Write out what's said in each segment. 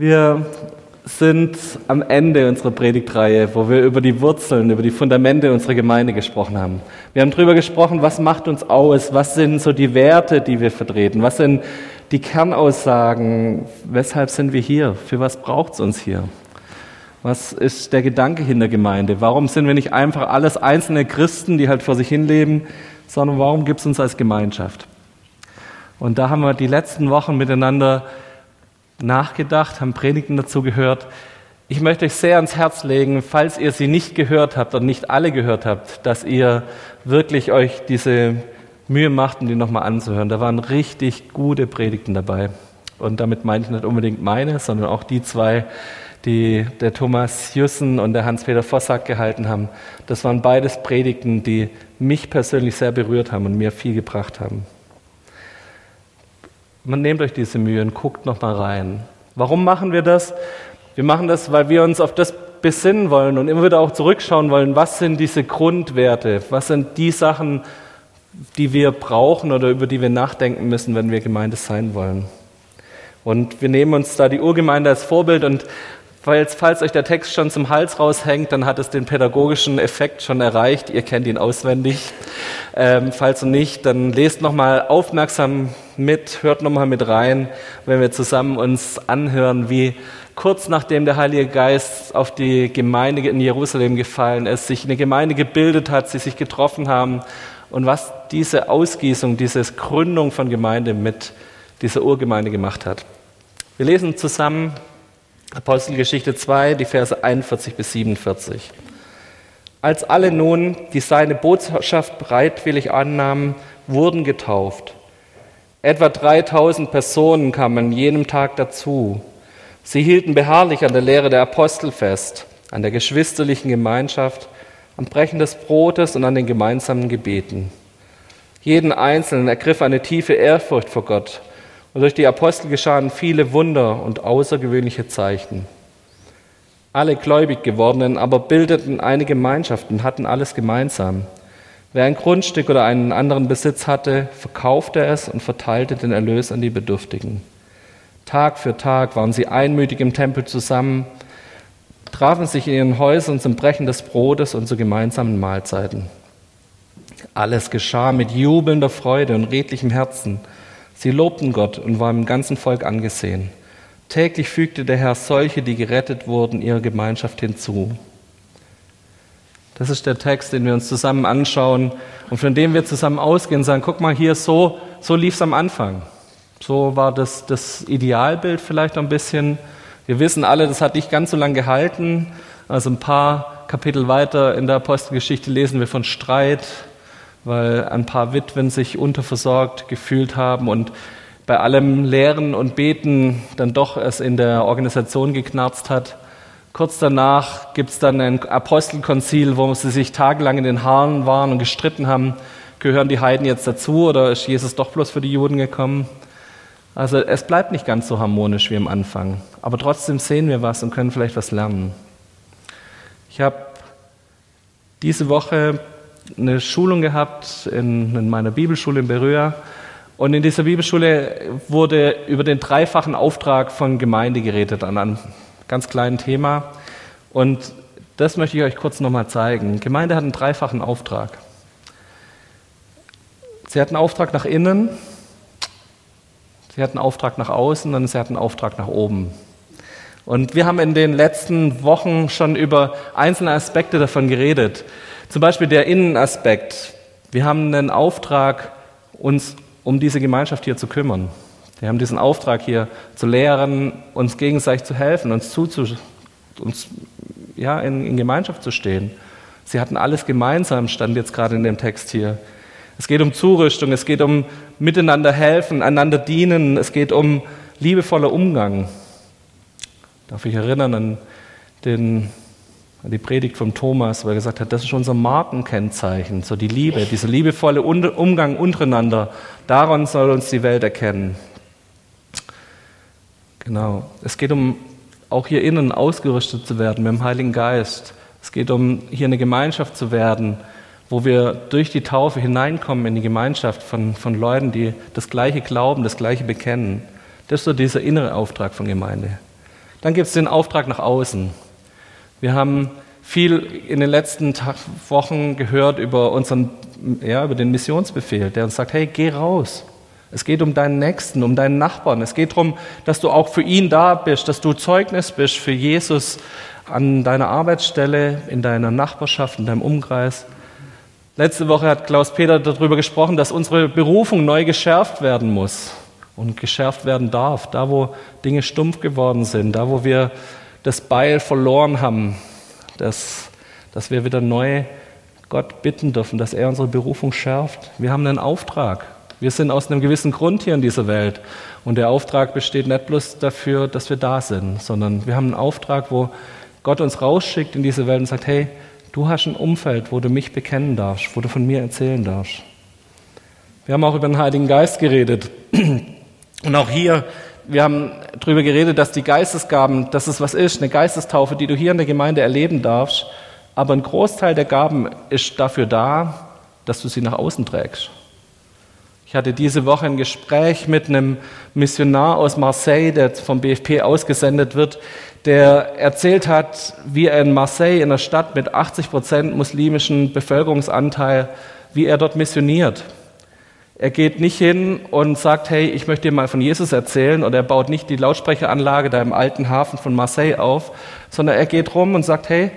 Wir sind am Ende unserer Predigtreihe, wo wir über die Wurzeln, über die Fundamente unserer Gemeinde gesprochen haben. Wir haben darüber gesprochen, was macht uns aus, was sind so die Werte, die wir vertreten, was sind die Kernaussagen, weshalb sind wir hier, für was braucht es uns hier. Was ist der Gedanke hinter Gemeinde? Warum sind wir nicht einfach alles einzelne Christen, die halt vor sich hin leben, sondern warum gibt es uns als Gemeinschaft? Und da haben wir die letzten Wochen miteinander nachgedacht, haben Predigten dazu gehört. Ich möchte euch sehr ans Herz legen, falls ihr sie nicht gehört habt und nicht alle gehört habt, dass ihr wirklich euch diese Mühe macht, um die nochmal anzuhören. Da waren richtig gute Predigten dabei. Und damit meine ich nicht unbedingt meine, sondern auch die zwei, die der Thomas Jussen und der Hans-Peter Vossack gehalten haben. Das waren beides Predigten, die mich persönlich sehr berührt haben und mir viel gebracht haben man nehmt euch diese Mühe und guckt noch mal rein. Warum machen wir das? Wir machen das, weil wir uns auf das besinnen wollen und immer wieder auch zurückschauen wollen, was sind diese Grundwerte, was sind die Sachen, die wir brauchen oder über die wir nachdenken müssen, wenn wir Gemeinde sein wollen. Und wir nehmen uns da die Urgemeinde als Vorbild und falls, falls euch der Text schon zum Hals raushängt, dann hat es den pädagogischen Effekt schon erreicht. Ihr kennt ihn auswendig. Ähm, falls nicht, dann lest nochmal aufmerksam mit, hört nochmal mit rein, wenn wir zusammen uns anhören, wie kurz nachdem der Heilige Geist auf die Gemeinde in Jerusalem gefallen ist, sich eine Gemeinde gebildet hat, sie sich getroffen haben und was diese Ausgießung, diese Gründung von Gemeinde mit dieser Urgemeinde gemacht hat. Wir lesen zusammen Apostelgeschichte 2, die Verse 41 bis 47. Als alle nun, die seine Botschaft bereitwillig annahmen, wurden getauft. Etwa 3000 Personen kamen an jenem Tag dazu. Sie hielten beharrlich an der Lehre der Apostel fest, an der geschwisterlichen Gemeinschaft, am Brechen des Brotes und an den gemeinsamen Gebeten. Jeden Einzelnen ergriff eine tiefe Ehrfurcht vor Gott, und durch die Apostel geschahen viele Wunder und außergewöhnliche Zeichen. Alle gläubig gewordenen aber bildeten eine Gemeinschaft und hatten alles gemeinsam. Wer ein Grundstück oder einen anderen Besitz hatte, verkaufte es und verteilte den Erlös an die Bedürftigen. Tag für Tag waren sie einmütig im Tempel zusammen, trafen sich in ihren Häusern zum Brechen des Brotes und zu gemeinsamen Mahlzeiten. Alles geschah mit jubelnder Freude und redlichem Herzen. Sie lobten Gott und waren im ganzen Volk angesehen. Täglich fügte der Herr solche, die gerettet wurden, ihrer Gemeinschaft hinzu. Das ist der Text, den wir uns zusammen anschauen und von dem wir zusammen ausgehen und sagen, guck mal hier, so, so lief es am Anfang. So war das, das Idealbild vielleicht ein bisschen. Wir wissen alle, das hat nicht ganz so lange gehalten. Also ein paar Kapitel weiter in der Apostelgeschichte lesen wir von Streit, weil ein paar Witwen sich unterversorgt gefühlt haben und bei allem Lehren und Beten dann doch es in der Organisation geknarzt hat. Kurz danach gibt es dann ein Apostelkonzil, wo sie sich tagelang in den Haaren waren und gestritten haben, gehören die Heiden jetzt dazu oder ist Jesus doch bloß für die Juden gekommen? Also es bleibt nicht ganz so harmonisch wie am Anfang, aber trotzdem sehen wir was und können vielleicht was lernen. Ich habe diese Woche eine Schulung gehabt in, in meiner Bibelschule in Berühra und in dieser Bibelschule wurde über den dreifachen Auftrag von Gemeinde geredet an ganz kleinen Thema. Und das möchte ich euch kurz nochmal zeigen. Gemeinde hat einen dreifachen Auftrag. Sie hat einen Auftrag nach innen, sie hat einen Auftrag nach außen und sie hat einen Auftrag nach oben. Und wir haben in den letzten Wochen schon über einzelne Aspekte davon geredet. Zum Beispiel der Innenaspekt. Wir haben einen Auftrag, uns um diese Gemeinschaft hier zu kümmern. Wir haben diesen Auftrag hier zu lehren, uns gegenseitig zu helfen, uns, zuzu, uns ja, in, in Gemeinschaft zu stehen. Sie hatten alles gemeinsam, stand jetzt gerade in dem Text hier. Es geht um Zurüstung, es geht um miteinander helfen, einander dienen, es geht um liebevoller Umgang. Darf ich erinnern an, den, an die Predigt von Thomas, weil er gesagt hat, das ist unser Markenkennzeichen, so die Liebe, dieser liebevolle Umgang untereinander. Daran soll uns die Welt erkennen. Genau. Es geht um auch hier innen ausgerüstet zu werden mit dem Heiligen Geist. Es geht um hier eine Gemeinschaft zu werden, wo wir durch die Taufe hineinkommen in die Gemeinschaft von, von Leuten, die das Gleiche glauben, das Gleiche bekennen. Das ist so dieser innere Auftrag von Gemeinde. Dann gibt es den Auftrag nach außen. Wir haben viel in den letzten Tag, Wochen gehört über, unseren, ja, über den Missionsbefehl, der uns sagt, hey, geh raus. Es geht um deinen Nächsten, um deinen Nachbarn. Es geht darum, dass du auch für ihn da bist, dass du Zeugnis bist für Jesus an deiner Arbeitsstelle, in deiner Nachbarschaft, in deinem Umkreis. Letzte Woche hat Klaus Peter darüber gesprochen, dass unsere Berufung neu geschärft werden muss und geschärft werden darf. Da, wo Dinge stumpf geworden sind, da, wo wir das Beil verloren haben, dass, dass wir wieder neu Gott bitten dürfen, dass er unsere Berufung schärft. Wir haben einen Auftrag. Wir sind aus einem gewissen Grund hier in dieser Welt. Und der Auftrag besteht nicht bloß dafür, dass wir da sind, sondern wir haben einen Auftrag, wo Gott uns rausschickt in diese Welt und sagt, hey, du hast ein Umfeld, wo du mich bekennen darfst, wo du von mir erzählen darfst. Wir haben auch über den Heiligen Geist geredet. Und auch hier, wir haben darüber geredet, dass die Geistesgaben, dass es was ist, eine Geistestaufe, die du hier in der Gemeinde erleben darfst. Aber ein Großteil der Gaben ist dafür da, dass du sie nach außen trägst. Ich hatte diese Woche ein Gespräch mit einem Missionar aus Marseille, der vom BFP ausgesendet wird, der erzählt hat, wie er in Marseille, in einer Stadt mit 80 Prozent muslimischen Bevölkerungsanteil, wie er dort missioniert. Er geht nicht hin und sagt, hey, ich möchte dir mal von Jesus erzählen, oder er baut nicht die Lautsprecheranlage da im alten Hafen von Marseille auf, sondern er geht rum und sagt, hey,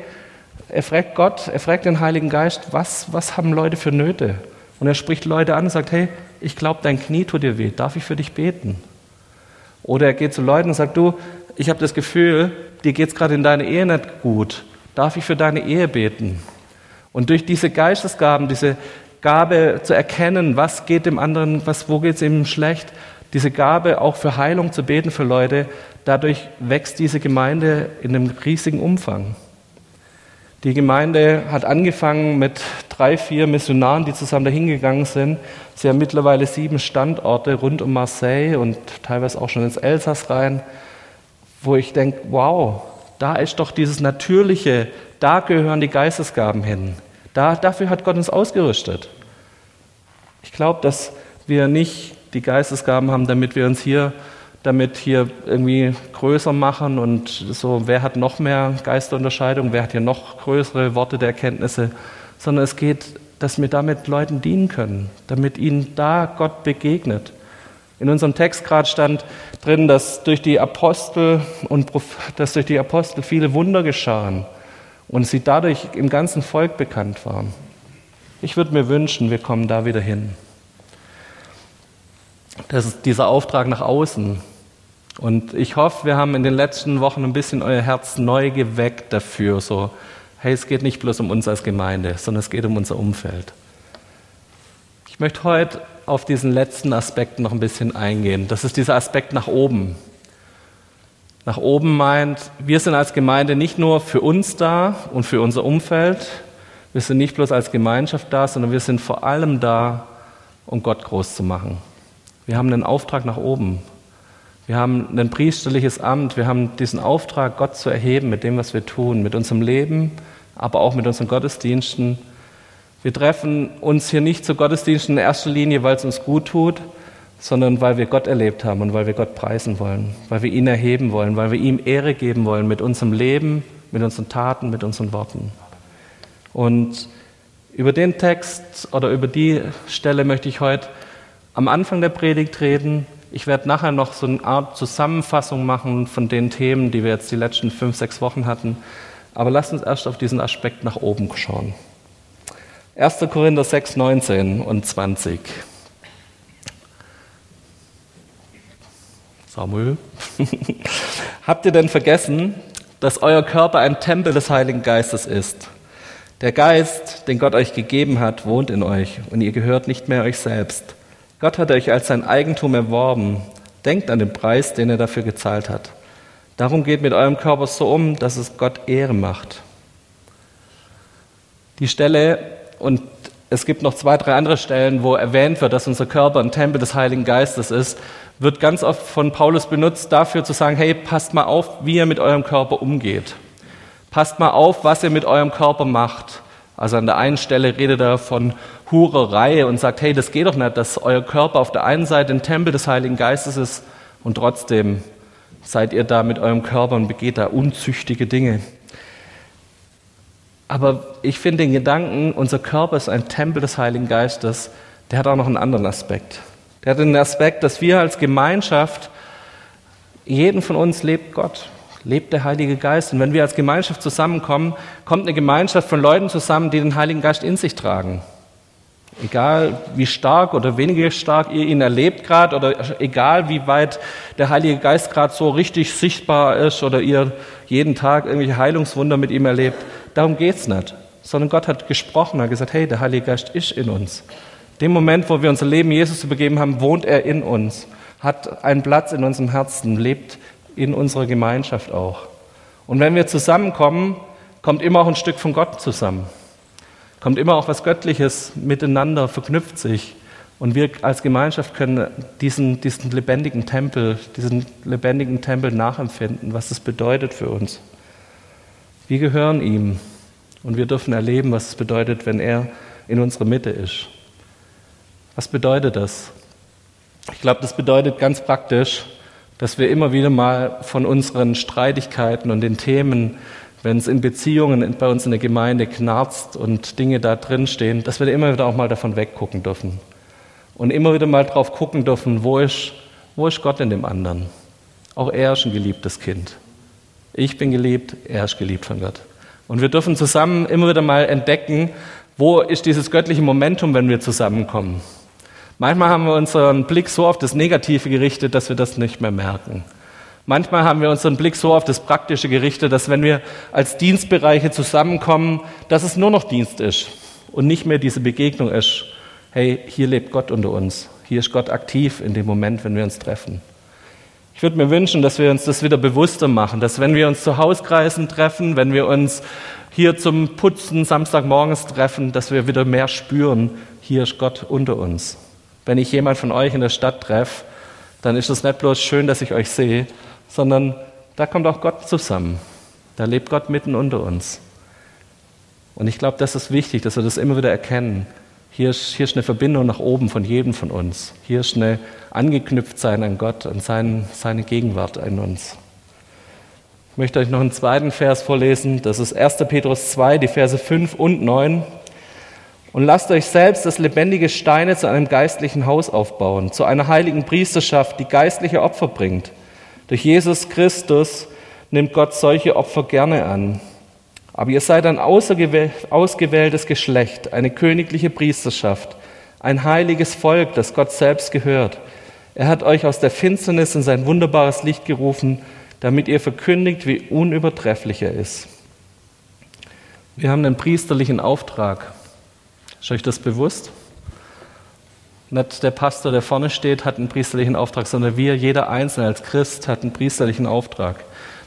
er fragt Gott, er fragt den Heiligen Geist, was, was haben Leute für Nöte? Und er spricht Leute an und sagt, hey, ich glaube, dein Knie tut dir weh, darf ich für dich beten? Oder er geht zu Leuten und sagt, du, ich habe das Gefühl, dir geht es gerade in deiner Ehe nicht gut. Darf ich für deine Ehe beten? Und durch diese Geistesgaben, diese Gabe zu erkennen, was geht dem anderen, was, wo geht es ihm schlecht, diese Gabe auch für Heilung zu beten für Leute, dadurch wächst diese Gemeinde in einem riesigen Umfang. Die Gemeinde hat angefangen mit drei, vier Missionaren, die zusammen dahin gegangen sind. Sie haben mittlerweile sieben Standorte rund um Marseille und teilweise auch schon ins Elsass rein wo ich denke, wow, da ist doch dieses Natürliche, da gehören die Geistesgaben hin. Da, dafür hat Gott uns ausgerüstet. Ich glaube, dass wir nicht die Geistesgaben haben, damit wir uns hier damit hier irgendwie größer machen und so, wer hat noch mehr Geisterunterscheidung, wer hat hier noch größere Worte der Erkenntnisse, sondern es geht, dass wir damit Leuten dienen können, damit ihnen da Gott begegnet. In unserem Text gerade stand drin, dass durch die Apostel und dass durch die Apostel viele Wunder geschahen und sie dadurch im ganzen Volk bekannt waren. Ich würde mir wünschen, wir kommen da wieder hin. Das ist dieser Auftrag nach außen. Und ich hoffe, wir haben in den letzten Wochen ein bisschen euer Herz neu geweckt dafür. So, hey, es geht nicht bloß um uns als Gemeinde, sondern es geht um unser Umfeld. Ich möchte heute auf diesen letzten Aspekt noch ein bisschen eingehen. Das ist dieser Aspekt nach oben. Nach oben meint, wir sind als Gemeinde nicht nur für uns da und für unser Umfeld, wir sind nicht bloß als Gemeinschaft da, sondern wir sind vor allem da, um Gott groß zu machen. Wir haben einen Auftrag nach oben. Wir haben ein priesterliches Amt. Wir haben diesen Auftrag, Gott zu erheben mit dem, was wir tun, mit unserem Leben, aber auch mit unseren Gottesdiensten wir treffen uns hier nicht zu Gottesdiensten in erster Linie, weil es uns gut tut, sondern weil wir Gott erlebt haben und weil wir Gott preisen wollen, weil wir ihn erheben wollen, weil wir ihm Ehre geben wollen mit unserem Leben, mit unseren Taten, mit unseren Worten. Und über den Text oder über die Stelle möchte ich heute am Anfang der Predigt reden. Ich werde nachher noch so eine Art Zusammenfassung machen von den Themen, die wir jetzt die letzten fünf, sechs Wochen hatten. Aber lasst uns erst auf diesen Aspekt nach oben schauen. 1. Korinther 6, 19 und 20. Samuel, habt ihr denn vergessen, dass euer Körper ein Tempel des Heiligen Geistes ist? Der Geist, den Gott euch gegeben hat, wohnt in euch und ihr gehört nicht mehr euch selbst. Gott hat euch als sein Eigentum erworben. Denkt an den Preis, den er dafür gezahlt hat. Darum geht mit eurem Körper so um, dass es Gott Ehre macht. Die Stelle und es gibt noch zwei, drei andere Stellen, wo erwähnt wird, dass unser Körper ein Tempel des Heiligen Geistes ist, wird ganz oft von Paulus benutzt dafür zu sagen, hey, passt mal auf, wie ihr mit eurem Körper umgeht. Passt mal auf, was ihr mit eurem Körper macht. Also an der einen Stelle redet er von Hurerei und sagt, hey, das geht doch nicht, dass euer Körper auf der einen Seite ein Tempel des Heiligen Geistes ist und trotzdem seid ihr da mit eurem Körper und begeht da unzüchtige Dinge. Aber ich finde den Gedanken, unser Körper ist ein Tempel des Heiligen Geistes, der hat auch noch einen anderen Aspekt. Der hat den Aspekt, dass wir als Gemeinschaft, jeden von uns lebt Gott, lebt der Heilige Geist. Und wenn wir als Gemeinschaft zusammenkommen, kommt eine Gemeinschaft von Leuten zusammen, die den Heiligen Geist in sich tragen. Egal wie stark oder weniger stark ihr ihn erlebt gerade oder egal wie weit der Heilige Geist gerade so richtig sichtbar ist oder ihr jeden Tag irgendwelche Heilungswunder mit ihm erlebt, darum geht's nicht. Sondern Gott hat gesprochen, hat gesagt, hey, der Heilige Geist ist in uns. Dem Moment, wo wir unser Leben Jesus übergeben haben, wohnt er in uns, hat einen Platz in unserem Herzen, lebt in unserer Gemeinschaft auch. Und wenn wir zusammenkommen, kommt immer auch ein Stück von Gott zusammen. Kommt immer auch was Göttliches miteinander, verknüpft sich. Und wir als Gemeinschaft können diesen, diesen lebendigen Tempel, diesen lebendigen Tempel nachempfinden, was es bedeutet für uns. Wir gehören ihm und wir dürfen erleben, was es bedeutet, wenn er in unserer Mitte ist. Was bedeutet das? Ich glaube, das bedeutet ganz praktisch, dass wir immer wieder mal von unseren Streitigkeiten und den Themen, wenn es in Beziehungen bei uns in der Gemeinde knarzt und Dinge da drin stehen, dass wir immer wieder auch mal davon weggucken dürfen. Und immer wieder mal drauf gucken dürfen, wo ist, wo ist Gott in dem anderen? Auch er ist ein geliebtes Kind. Ich bin geliebt, er ist geliebt von Gott. Und wir dürfen zusammen immer wieder mal entdecken, wo ist dieses göttliche Momentum, wenn wir zusammenkommen. Manchmal haben wir unseren Blick so auf das Negative gerichtet, dass wir das nicht mehr merken. Manchmal haben wir unseren Blick so auf das Praktische gerichtet, dass wenn wir als Dienstbereiche zusammenkommen, dass es nur noch Dienst ist und nicht mehr diese Begegnung ist. Hey, hier lebt Gott unter uns. Hier ist Gott aktiv in dem Moment, wenn wir uns treffen. Ich würde mir wünschen, dass wir uns das wieder bewusster machen, dass wenn wir uns zu Hauskreisen treffen, wenn wir uns hier zum Putzen Samstagmorgens treffen, dass wir wieder mehr spüren, hier ist Gott unter uns. Wenn ich jemand von euch in der Stadt treffe, dann ist es nicht bloß schön, dass ich euch sehe, sondern da kommt auch Gott zusammen. Da lebt Gott mitten unter uns. Und ich glaube, das ist wichtig, dass wir das immer wieder erkennen. Hier ist, hier ist eine Verbindung nach oben von jedem von uns. Hier ist eine Angeknüpftsein an Gott, an seinen, seine Gegenwart in uns. Ich möchte euch noch einen zweiten Vers vorlesen. Das ist 1. Petrus 2, die Verse 5 und 9 und lasst euch selbst das lebendige Steine zu einem geistlichen Haus aufbauen, zu einer heiligen Priesterschaft, die geistliche Opfer bringt. Durch Jesus Christus nimmt Gott solche Opfer gerne an. Aber ihr seid ein ausgewähltes Geschlecht, eine königliche Priesterschaft, ein heiliges Volk, das Gott selbst gehört. Er hat euch aus der Finsternis in sein wunderbares Licht gerufen, damit ihr verkündigt, wie unübertrefflich er ist. Wir haben einen priesterlichen Auftrag. Ist euch das bewusst? Nicht der Pastor, der vorne steht, hat einen priesterlichen Auftrag, sondern wir, jeder Einzelne als Christ, hat einen priesterlichen Auftrag.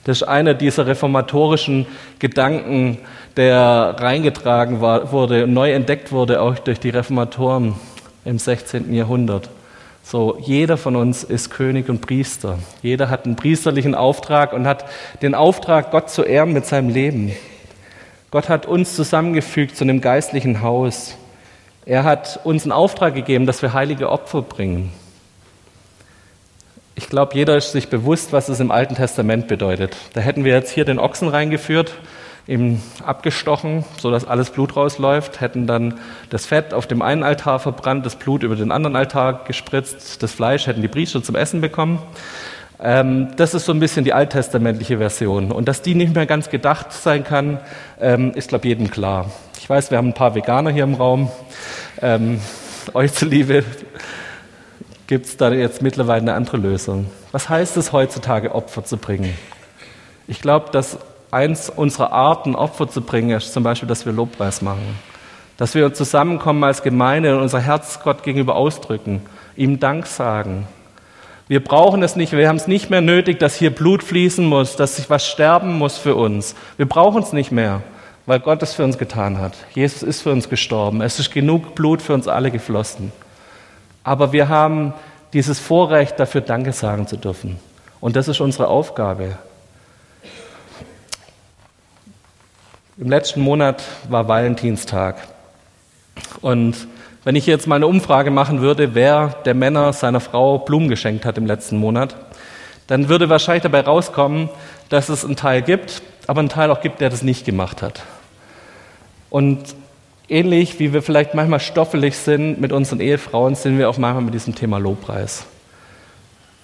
Das ist einer dieser reformatorischen Gedanken, der reingetragen war, wurde, neu entdeckt wurde, auch durch die Reformatoren im 16. Jahrhundert. So, jeder von uns ist König und Priester. Jeder hat einen priesterlichen Auftrag und hat den Auftrag, Gott zu ehren mit seinem Leben. Gott hat uns zusammengefügt zu einem geistlichen Haus. Er hat uns einen Auftrag gegeben, dass wir heilige Opfer bringen. Ich glaube, jeder ist sich bewusst, was es im Alten Testament bedeutet. Da hätten wir jetzt hier den Ochsen reingeführt, ihm abgestochen, sodass alles Blut rausläuft, hätten dann das Fett auf dem einen Altar verbrannt, das Blut über den anderen Altar gespritzt, das Fleisch hätten die Priester zum Essen bekommen. Ähm, das ist so ein bisschen die alttestamentliche Version. Und dass die nicht mehr ganz gedacht sein kann, ähm, ist, glaube ich, jedem klar. Ich weiß, wir haben ein paar Veganer hier im Raum. Ähm, euch zuliebe gibt es da jetzt mittlerweile eine andere Lösung. Was heißt es heutzutage, Opfer zu bringen? Ich glaube, dass eins unserer Arten, Opfer zu bringen, ist zum Beispiel, dass wir Lobpreis machen. Dass wir zusammenkommen als Gemeinde und unser Herz Gott gegenüber ausdrücken, ihm Dank sagen. Wir brauchen es nicht, wir haben es nicht mehr nötig, dass hier Blut fließen muss, dass sich was sterben muss für uns. Wir brauchen es nicht mehr weil Gott es für uns getan hat. Jesus ist für uns gestorben. Es ist genug Blut für uns alle geflossen. Aber wir haben dieses Vorrecht, dafür Danke sagen zu dürfen. Und das ist unsere Aufgabe. Im letzten Monat war Valentinstag. Und wenn ich jetzt mal eine Umfrage machen würde, wer der Männer seiner Frau Blumen geschenkt hat im letzten Monat, dann würde wahrscheinlich dabei rauskommen, dass es einen Teil gibt, aber einen Teil auch gibt, der das nicht gemacht hat. Und ähnlich wie wir vielleicht manchmal stoffelig sind mit unseren Ehefrauen, sind wir auch manchmal mit diesem Thema Lobpreis.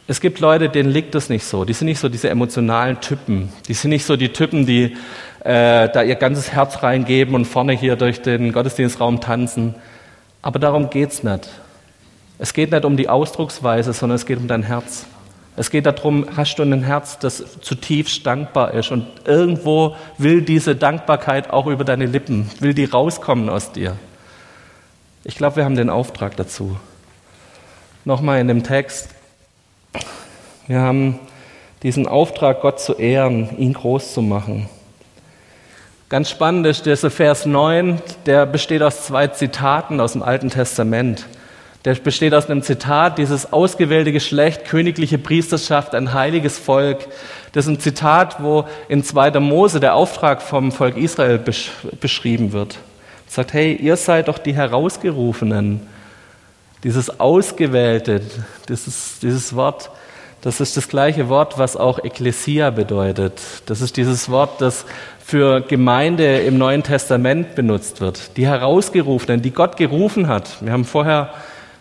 Es gibt Leute, denen liegt das nicht so. Die sind nicht so diese emotionalen Typen. Die sind nicht so die Typen, die äh, da ihr ganzes Herz reingeben und vorne hier durch den Gottesdienstraum tanzen. Aber darum geht's nicht. Es geht nicht um die Ausdrucksweise, sondern es geht um dein Herz. Es geht darum, hast du ein Herz, das zutiefst dankbar ist und irgendwo will diese Dankbarkeit auch über deine Lippen, will die rauskommen aus dir. Ich glaube, wir haben den Auftrag dazu. Nochmal in dem Text. Wir haben diesen Auftrag, Gott zu ehren, ihn groß zu machen. Ganz spannend ist dieser Vers 9, der besteht aus zwei Zitaten aus dem Alten Testament. Der besteht aus einem Zitat, dieses ausgewählte Geschlecht, königliche Priesterschaft, ein heiliges Volk. Das ist ein Zitat, wo in 2. Mose der Auftrag vom Volk Israel besch beschrieben wird. Es sagt, hey, ihr seid doch die Herausgerufenen. Dieses Ausgewählte, dieses, dieses Wort, das ist das gleiche Wort, was auch Ekklesia bedeutet. Das ist dieses Wort, das für Gemeinde im Neuen Testament benutzt wird. Die Herausgerufenen, die Gott gerufen hat. Wir haben vorher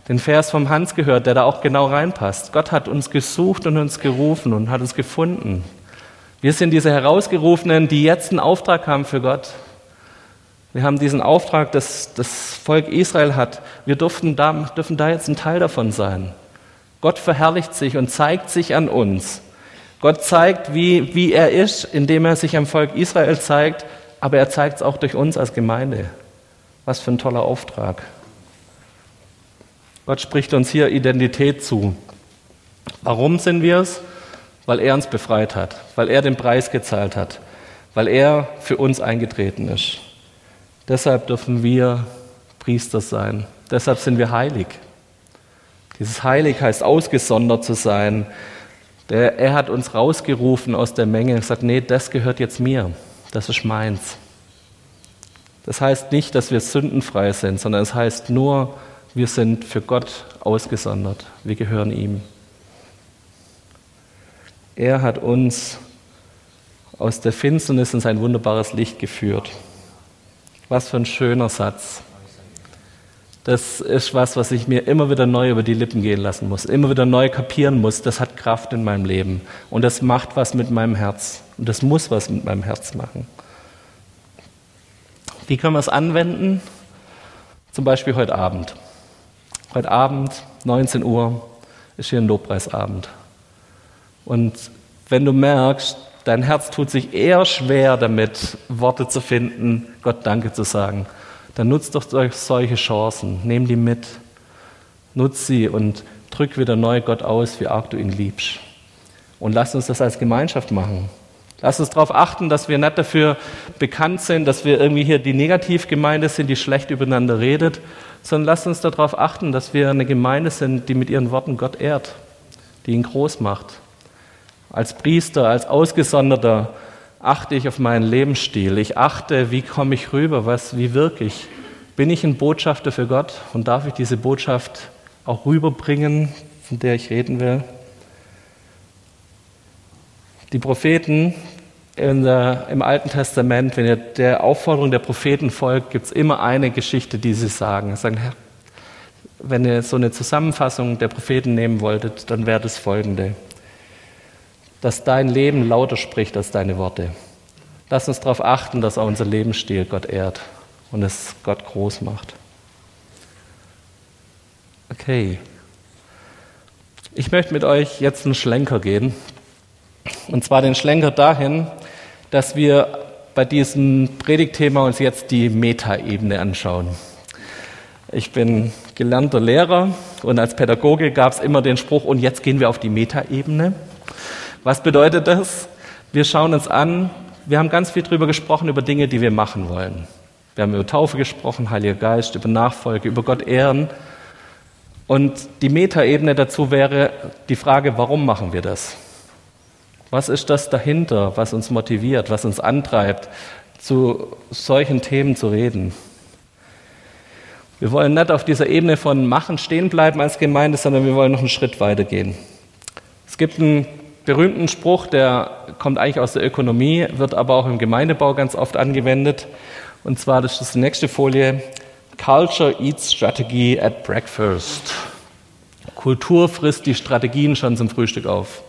den Vers vom Hans gehört, der da auch genau reinpasst. Gott hat uns gesucht und uns gerufen und hat uns gefunden. Wir sind diese Herausgerufenen, die jetzt einen Auftrag haben für Gott. Wir haben diesen Auftrag, dass das Volk Israel hat. Wir durften da, dürfen da jetzt ein Teil davon sein. Gott verherrlicht sich und zeigt sich an uns. Gott zeigt, wie, wie er ist, indem er sich am Volk Israel zeigt, aber er zeigt es auch durch uns als Gemeinde. Was für ein toller Auftrag. Gott spricht uns hier Identität zu. Warum sind wir es? Weil er uns befreit hat, weil er den Preis gezahlt hat, weil er für uns eingetreten ist. Deshalb dürfen wir Priester sein. Deshalb sind wir heilig. Dieses Heilig heißt ausgesondert zu sein. Der, er hat uns rausgerufen aus der Menge und gesagt, nee, das gehört jetzt mir. Das ist meins. Das heißt nicht, dass wir sündenfrei sind, sondern es heißt nur, wir sind für Gott ausgesondert. Wir gehören ihm. Er hat uns aus der Finsternis in sein wunderbares Licht geführt. Was für ein schöner Satz. Das ist was, was ich mir immer wieder neu über die Lippen gehen lassen muss, immer wieder neu kapieren muss. Das hat Kraft in meinem Leben und das macht was mit meinem Herz und das muss was mit meinem Herz machen. Wie können wir es anwenden? Zum Beispiel heute Abend. Heute Abend, 19 Uhr, ist hier ein Lobpreisabend. Und wenn du merkst, dein Herz tut sich eher schwer damit, Worte zu finden, Gott Danke zu sagen, dann nutzt doch solche Chancen, nimm die mit, nutz sie und drück wieder neu Gott aus, wie arg du ihn liebst. Und lass uns das als Gemeinschaft machen. Lass uns darauf achten, dass wir nicht dafür bekannt sind, dass wir irgendwie hier die Negativgemeinde sind, die schlecht übereinander redet, sondern lasst uns darauf achten, dass wir eine Gemeinde sind, die mit ihren Worten Gott ehrt, die ihn groß macht. Als Priester, als Ausgesonderter achte ich auf meinen Lebensstil. Ich achte, wie komme ich rüber, was, wie wirke ich. Bin ich ein Botschafter für Gott und darf ich diese Botschaft auch rüberbringen, von der ich reden will? Die Propheten der, im Alten Testament, wenn ihr der Aufforderung der Propheten folgt, gibt es immer eine Geschichte, die sie sagen. Sie sagen, wenn ihr so eine Zusammenfassung der Propheten nehmen wolltet, dann wäre das folgende. Dass dein Leben lauter spricht als deine Worte. Lass uns darauf achten, dass auch unser Lebensstil Gott ehrt und es Gott groß macht. Okay. Ich möchte mit euch jetzt einen Schlenker gehen. Und zwar den Schlenker dahin, dass wir bei diesem Predigtthema uns jetzt die Metaebene anschauen. Ich bin gelernter Lehrer und als Pädagoge gab es immer den Spruch, und jetzt gehen wir auf die Metaebene. Was bedeutet das? Wir schauen uns an, wir haben ganz viel darüber gesprochen, über Dinge, die wir machen wollen. Wir haben über Taufe gesprochen, Heiliger Geist, über Nachfolge, über Gott ehren. Und die Metaebene dazu wäre die Frage, warum machen wir das? Was ist das dahinter, was uns motiviert, was uns antreibt, zu solchen Themen zu reden? Wir wollen nicht auf dieser Ebene von Machen stehen bleiben als Gemeinde, sondern wir wollen noch einen Schritt weiter gehen. Es gibt einen berühmten Spruch, der kommt eigentlich aus der Ökonomie, wird aber auch im Gemeindebau ganz oft angewendet. Und zwar, das ist die nächste Folie, Culture eats strategy at breakfast. Kultur frisst die Strategien schon zum Frühstück auf.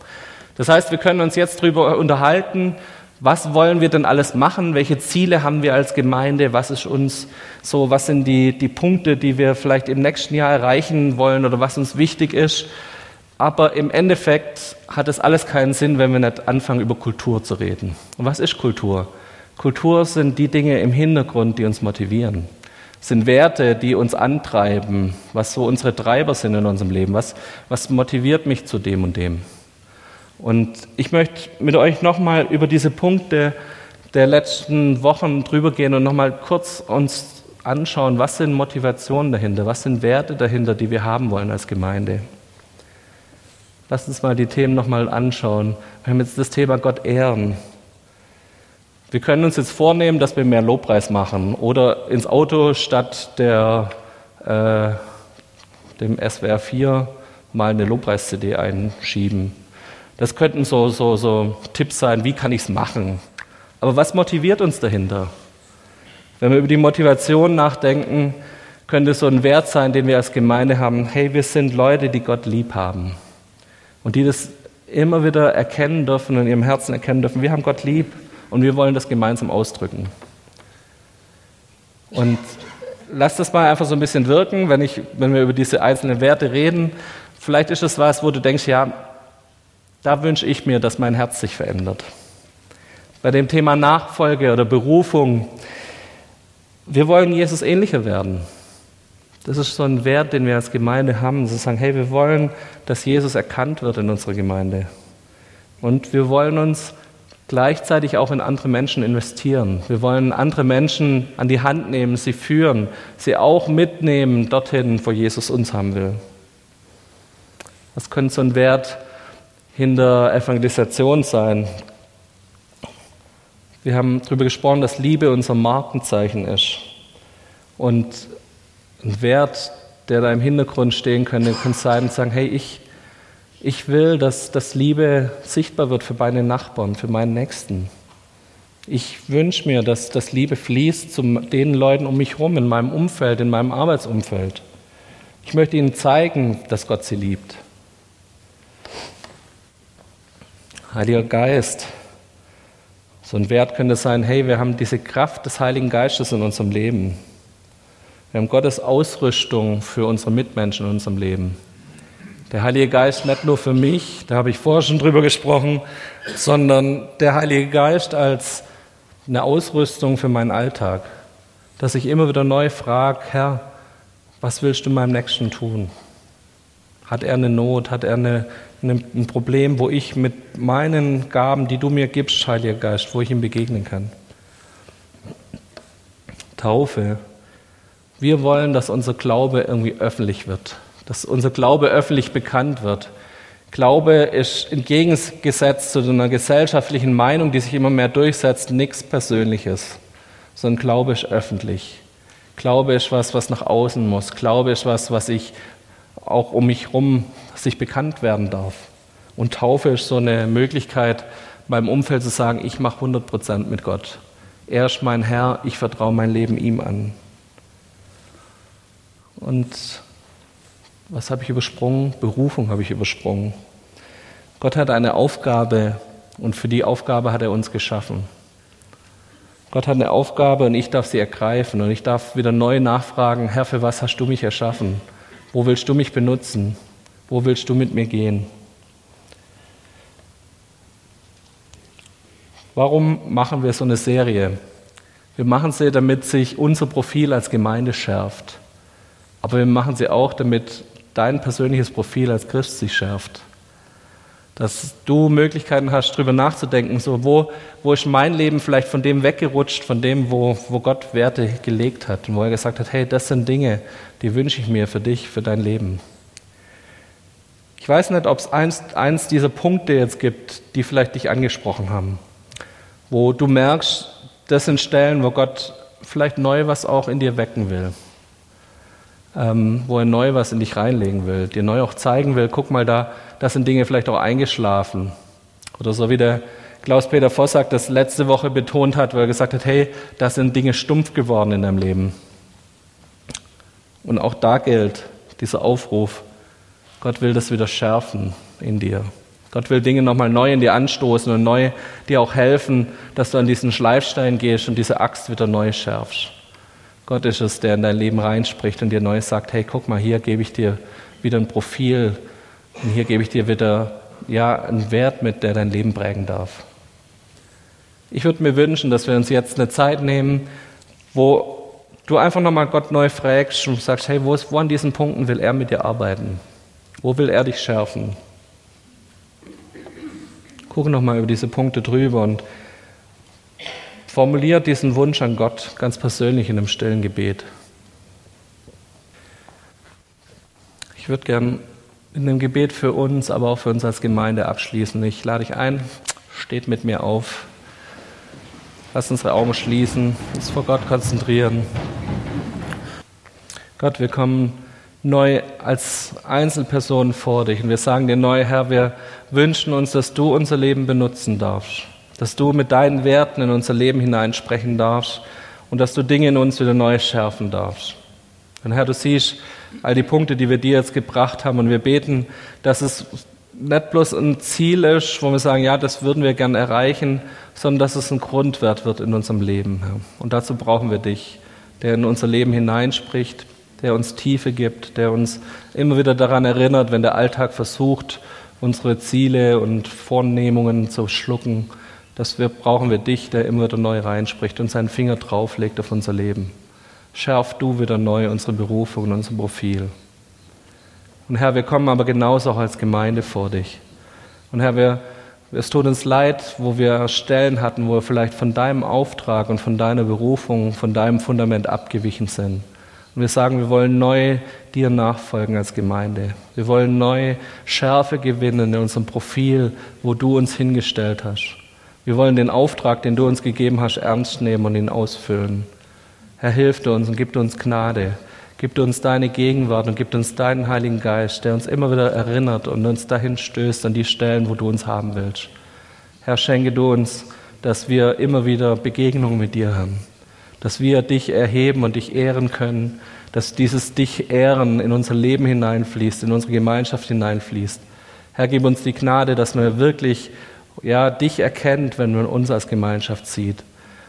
Das heißt, wir können uns jetzt darüber unterhalten, was wollen wir denn alles machen? Welche Ziele haben wir als Gemeinde? Was ist uns so, was sind die, die Punkte, die wir vielleicht im nächsten Jahr erreichen wollen oder was uns wichtig ist? Aber im Endeffekt hat es alles keinen Sinn, wenn wir nicht anfangen, über Kultur zu reden. Und was ist Kultur? Kultur sind die Dinge im Hintergrund, die uns motivieren. Sind Werte, die uns antreiben, was so unsere Treiber sind in unserem Leben. Was, was motiviert mich zu dem und dem? Und ich möchte mit euch nochmal über diese Punkte der letzten Wochen drüber gehen und nochmal kurz uns anschauen, was sind Motivationen dahinter, was sind Werte dahinter, die wir haben wollen als Gemeinde. Lasst uns mal die Themen nochmal anschauen. Wir haben jetzt das Thema Gott ehren. Wir können uns jetzt vornehmen, dass wir mehr Lobpreis machen oder ins Auto statt der, äh, dem SWR 4 mal eine Lobpreis-CD einschieben. Das könnten so, so, so Tipps sein, wie kann ich es machen. Aber was motiviert uns dahinter? Wenn wir über die Motivation nachdenken, könnte es so ein Wert sein, den wir als Gemeinde haben. Hey, wir sind Leute, die Gott lieb haben und die das immer wieder erkennen dürfen und in ihrem Herzen erkennen dürfen, wir haben Gott lieb und wir wollen das gemeinsam ausdrücken. Und lass das mal einfach so ein bisschen wirken, wenn, ich, wenn wir über diese einzelnen Werte reden. Vielleicht ist es was, wo du denkst, ja, da wünsche ich mir, dass mein Herz sich verändert. Bei dem Thema Nachfolge oder Berufung, wir wollen Jesus ähnlicher werden. Das ist so ein Wert, den wir als Gemeinde haben, zu sagen, hey, wir wollen, dass Jesus erkannt wird in unserer Gemeinde. Und wir wollen uns gleichzeitig auch in andere Menschen investieren. Wir wollen andere Menschen an die Hand nehmen, sie führen, sie auch mitnehmen dorthin, wo Jesus uns haben will. Was könnte so ein Wert hinter Evangelisation sein? Wir haben darüber gesprochen, dass Liebe unser Markenzeichen ist. Und ein Wert, der da im Hintergrund stehen könnte, kann sein und sagen, hey, ich, ich will, dass, dass Liebe sichtbar wird für meine Nachbarn, für meinen Nächsten. Ich wünsche mir, dass, dass Liebe fließt zu den Leuten um mich herum, in meinem Umfeld, in meinem Arbeitsumfeld. Ich möchte ihnen zeigen, dass Gott sie liebt. Heiliger Geist. So ein Wert könnte sein, hey, wir haben diese Kraft des Heiligen Geistes in unserem Leben. Wir haben Gottes Ausrüstung für unsere Mitmenschen in unserem Leben. Der Heilige Geist nicht nur für mich, da habe ich vorher schon drüber gesprochen, sondern der Heilige Geist als eine Ausrüstung für meinen Alltag. Dass ich immer wieder neu frage, Herr, was willst du meinem Nächsten tun? Hat er eine Not? Hat er eine, eine, ein Problem, wo ich mit meinen Gaben, die du mir gibst, Heiliger Geist, wo ich ihm begegnen kann? Taufe, wir wollen, dass unser Glaube irgendwie öffentlich wird, dass unser Glaube öffentlich bekannt wird. Glaube ist entgegengesetzt zu einer gesellschaftlichen Meinung, die sich immer mehr durchsetzt, nichts Persönliches, sondern Glaube ist öffentlich. Glaube ist was, was nach außen muss. Glaube ist was, was ich auch um mich herum sich bekannt werden darf. Und Taufe ist so eine Möglichkeit, meinem Umfeld zu sagen, ich mache 100 Prozent mit Gott. Er ist mein Herr, ich vertraue mein Leben ihm an. Und was habe ich übersprungen? Berufung habe ich übersprungen. Gott hat eine Aufgabe und für die Aufgabe hat er uns geschaffen. Gott hat eine Aufgabe und ich darf sie ergreifen und ich darf wieder neu nachfragen, Herr, für was hast du mich erschaffen? Wo willst du mich benutzen? Wo willst du mit mir gehen? Warum machen wir so eine Serie? Wir machen sie, damit sich unser Profil als Gemeinde schärft. Aber wir machen sie auch, damit dein persönliches Profil als Christ sich schärft. Dass du Möglichkeiten hast, darüber nachzudenken, so wo, wo ist mein Leben vielleicht von dem weggerutscht, von dem, wo, wo Gott Werte gelegt hat und wo er gesagt hat, hey, das sind Dinge, die wünsche ich mir für dich, für dein Leben. Ich weiß nicht, ob es eins, eins dieser Punkte jetzt gibt, die vielleicht dich angesprochen haben, wo du merkst, das sind Stellen, wo Gott vielleicht neu was auch in dir wecken will ähm, wo er neu was in dich reinlegen will, dir neu auch zeigen will, guck mal da, da sind Dinge vielleicht auch eingeschlafen. Oder so wie der Klaus-Peter Vossack das letzte Woche betont hat, weil er gesagt hat, hey, da sind Dinge stumpf geworden in deinem Leben. Und auch da gilt dieser Aufruf, Gott will das wieder schärfen in dir. Gott will Dinge nochmal neu in dir anstoßen und neu dir auch helfen, dass du an diesen Schleifstein gehst und diese Axt wieder neu schärfst. Gott ist es, der in dein Leben reinspricht und dir neu sagt, hey, guck mal, hier gebe ich dir wieder ein Profil und hier gebe ich dir wieder ja, einen Wert mit, der dein Leben prägen darf. Ich würde mir wünschen, dass wir uns jetzt eine Zeit nehmen, wo du einfach nochmal Gott neu fragst und sagst, hey, wo, ist, wo an diesen Punkten will er mit dir arbeiten? Wo will er dich schärfen? Gucke nochmal über diese Punkte drüber und formuliere diesen Wunsch an Gott ganz persönlich in einem stillen Gebet. Ich würde gern in einem Gebet für uns, aber auch für uns als Gemeinde abschließen. Ich lade dich ein, steht mit mir auf. Lass unsere Augen schließen, uns vor Gott konzentrieren. Gott, wir kommen neu als Einzelpersonen vor dich. Und wir sagen dir neu, Herr, wir wünschen uns, dass du unser Leben benutzen darfst, dass du mit deinen Werten in unser Leben hineinsprechen darfst und dass du Dinge in uns wieder neu schärfen darfst. Und Herr, du siehst all die Punkte, die wir dir jetzt gebracht haben und wir beten, dass es nicht bloß ein Ziel ist, wo wir sagen, ja, das würden wir gern erreichen, sondern dass es ein Grundwert wird in unserem Leben. Und dazu brauchen wir dich, der in unser Leben hineinspricht, der uns Tiefe gibt, der uns immer wieder daran erinnert, wenn der Alltag versucht, unsere Ziele und Vornehmungen zu schlucken, dass wir brauchen wir dich, der immer wieder neu reinspricht und seinen Finger drauflegt auf unser Leben. Schärf du wieder neu unsere Berufung und unser Profil. Und Herr, wir kommen aber genauso auch als Gemeinde vor dich. Und Herr, wir, es tut uns leid, wo wir Stellen hatten, wo wir vielleicht von deinem Auftrag und von deiner Berufung, von deinem Fundament abgewichen sind. Und wir sagen, wir wollen neu dir nachfolgen als Gemeinde. Wir wollen neu Schärfe gewinnen in unserem Profil, wo du uns hingestellt hast. Wir wollen den Auftrag, den du uns gegeben hast, ernst nehmen und ihn ausfüllen. Herr, hilf uns und gib uns Gnade. Gib uns deine Gegenwart und gib uns deinen Heiligen Geist, der uns immer wieder erinnert und uns dahin stößt an die Stellen, wo du uns haben willst. Herr, schenke du uns, dass wir immer wieder Begegnungen mit dir haben dass wir dich erheben und dich ehren können, dass dieses dich ehren in unser Leben hineinfließt, in unsere Gemeinschaft hineinfließt. Herr, gib uns die Gnade, dass man wirklich ja, dich erkennt, wenn man uns als Gemeinschaft sieht,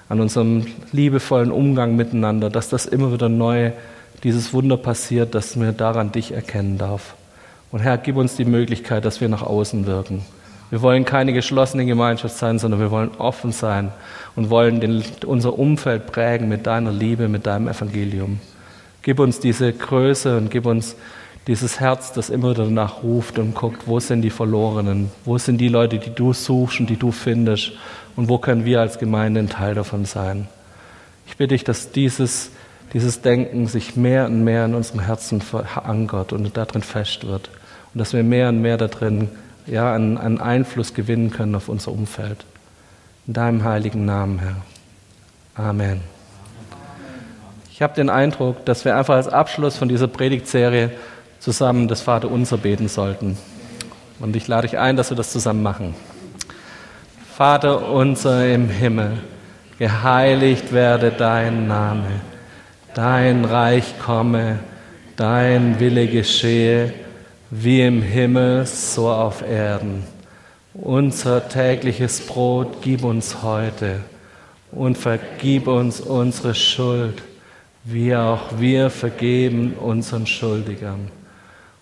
an unserem liebevollen Umgang miteinander, dass das immer wieder neu, dieses Wunder passiert, dass man daran dich erkennen darf. Und Herr, gib uns die Möglichkeit, dass wir nach außen wirken. Wir wollen keine geschlossene Gemeinschaft sein, sondern wir wollen offen sein und wollen den, unser Umfeld prägen mit deiner Liebe, mit deinem Evangelium. Gib uns diese Größe und gib uns dieses Herz, das immer danach ruft und guckt, wo sind die Verlorenen, wo sind die Leute, die du suchst und die du findest und wo können wir als Gemeinde ein Teil davon sein. Ich bitte dich, dass dieses, dieses Denken sich mehr und mehr in unserem Herzen verankert und darin fest wird und dass wir mehr und mehr darin ja, einen, einen Einfluss gewinnen können auf unser Umfeld. In deinem heiligen Namen, Herr. Amen. Ich habe den Eindruck, dass wir einfach als Abschluss von dieser Predigtserie zusammen das Vaterunser beten sollten. Und ich lade dich ein, dass wir das zusammen machen. Vater unser im Himmel, geheiligt werde dein Name, dein Reich komme, dein Wille geschehe wie im Himmel, so auf Erden. Unser tägliches Brot gib uns heute und vergib uns unsere Schuld, wie auch wir vergeben unseren Schuldigern.